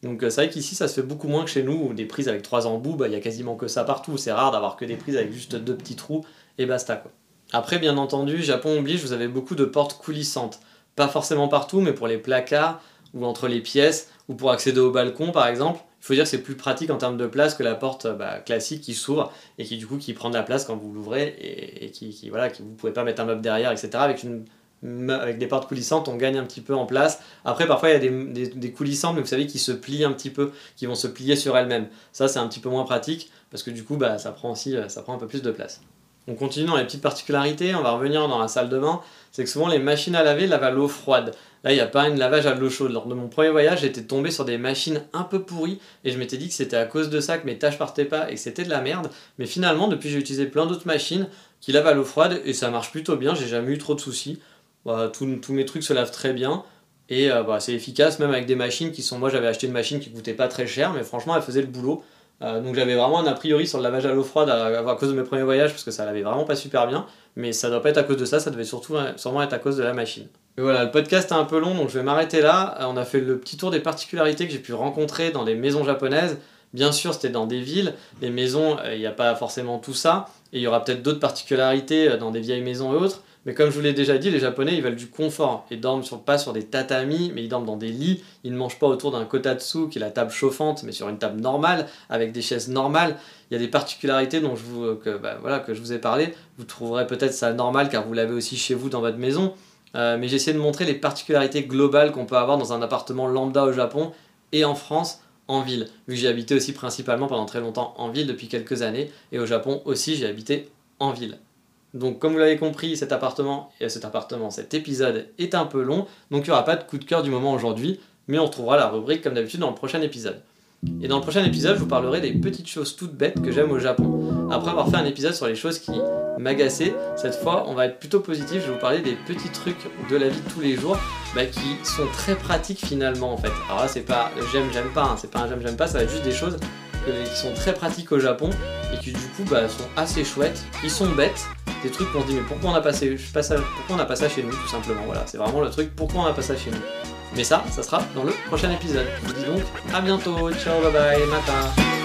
Donc euh, c'est vrai qu'ici, ça se fait beaucoup moins que chez nous, où des prises avec trois embouts, bah, il y a quasiment que ça partout. C'est rare d'avoir que des prises avec juste deux petits trous et basta. Quoi. Après, bien entendu, Japon oblige, vous avez beaucoup de portes coulissantes. Pas forcément partout, mais pour les placards ou entre les pièces, ou pour accéder au balcon par exemple, faut dire que c'est plus pratique en termes de place que la porte bah, classique qui s'ouvre et qui du coup qui prend de la place quand vous l'ouvrez et, qui, voilà, vous pouvez pas mettre un meuble derrière, etc. Avec, une, avec des portes coulissantes, on gagne un petit peu en place. Après, parfois, il y a des, coulissantes, mais vous savez, qui se plient un petit peu, qui vont se plier sur elles-mêmes. Ça, c'est un petit peu moins pratique parce que du coup, bah, ça prend aussi ça prend un peu plus de place. On continue dans les petites particularités, on va revenir dans la salle de bain. C'est que souvent les machines à laver lavent à l'eau froide. Là, il n'y a pas une lavage à l'eau chaude. Lors de mon premier voyage, j'étais tombé sur des machines un peu pourries et je m'étais dit que c'était à cause de ça que mes tâches partaient pas et que c'était de la merde. Mais finalement, depuis, j'ai utilisé plein d'autres machines qui lavent à l'eau froide et ça marche plutôt bien. J'ai jamais eu trop de soucis. Bah, tous mes trucs se lavent très bien. Et euh, bah, c'est efficace, même avec des machines qui sont. Moi, j'avais acheté une machine qui coûtait pas très cher, mais franchement, elle faisait le boulot. Euh, donc j'avais vraiment un a priori sur le lavage à l'eau froide à, cause de mes premiers voyages parce que ça lavait vraiment pas super bien. Mais ça doit pas être à cause de ça, ça devait surtout sûrement être à cause de la machine. Et voilà, le podcast est un peu long donc je vais m'arrêter là. Euh, on a fait le petit tour des particularités que j'ai pu rencontrer dans les maisons japonaises. Bien sûr, c'était dans des villes. Les maisons, euh, il n'y a pas forcément tout ça. Et il y aura peut-être d'autres particularités dans des vieilles maisons et autres. Mais comme je vous l'ai déjà dit, les Japonais, ils veulent du confort. Ils dorment sur, pas sur des tatamis, mais ils dorment dans des lits. Ils ne mangent pas autour d'un kotatsu, qui est la table chauffante, mais sur une table normale, avec des chaises normales. Il y a des particularités dont je vous, que, bah, voilà, que je vous ai parlé. Vous trouverez peut-être ça normal, car vous l'avez aussi chez vous dans votre maison. Euh, mais j'ai essayé de montrer les particularités globales qu'on peut avoir dans un appartement lambda au Japon et en France en ville, vu que j'ai habité aussi principalement pendant très longtemps en ville depuis quelques années, et au Japon aussi j'ai habité en ville. Donc comme vous l'avez compris, cet appartement, et cet appartement, cet épisode est un peu long, donc il n'y aura pas de coup de cœur du moment aujourd'hui, mais on retrouvera la rubrique comme d'habitude dans le prochain épisode. Et dans le prochain épisode, je vous parlerai des petites choses toutes bêtes que j'aime au Japon. Après avoir fait un épisode sur les choses qui m'agaçaient, cette fois on va être plutôt positif, je vais vous parler des petits trucs de la vie de tous les jours bah, qui sont très pratiques finalement en fait. Alors là c'est pas j'aime j'aime pas, hein. c'est pas un j'aime j'aime pas, ça va être juste des choses qui sont très pratiques au Japon et qui du coup bah, sont assez chouettes. Ils sont bêtes, des trucs qu'on se dit mais pourquoi on a passé, pourquoi on a pas ça chez nous tout simplement. Voilà, c'est vraiment le truc pourquoi on a pas ça chez nous. Mais ça, ça sera dans le prochain épisode. Je vous dis donc à bientôt, ciao, bye bye, matin.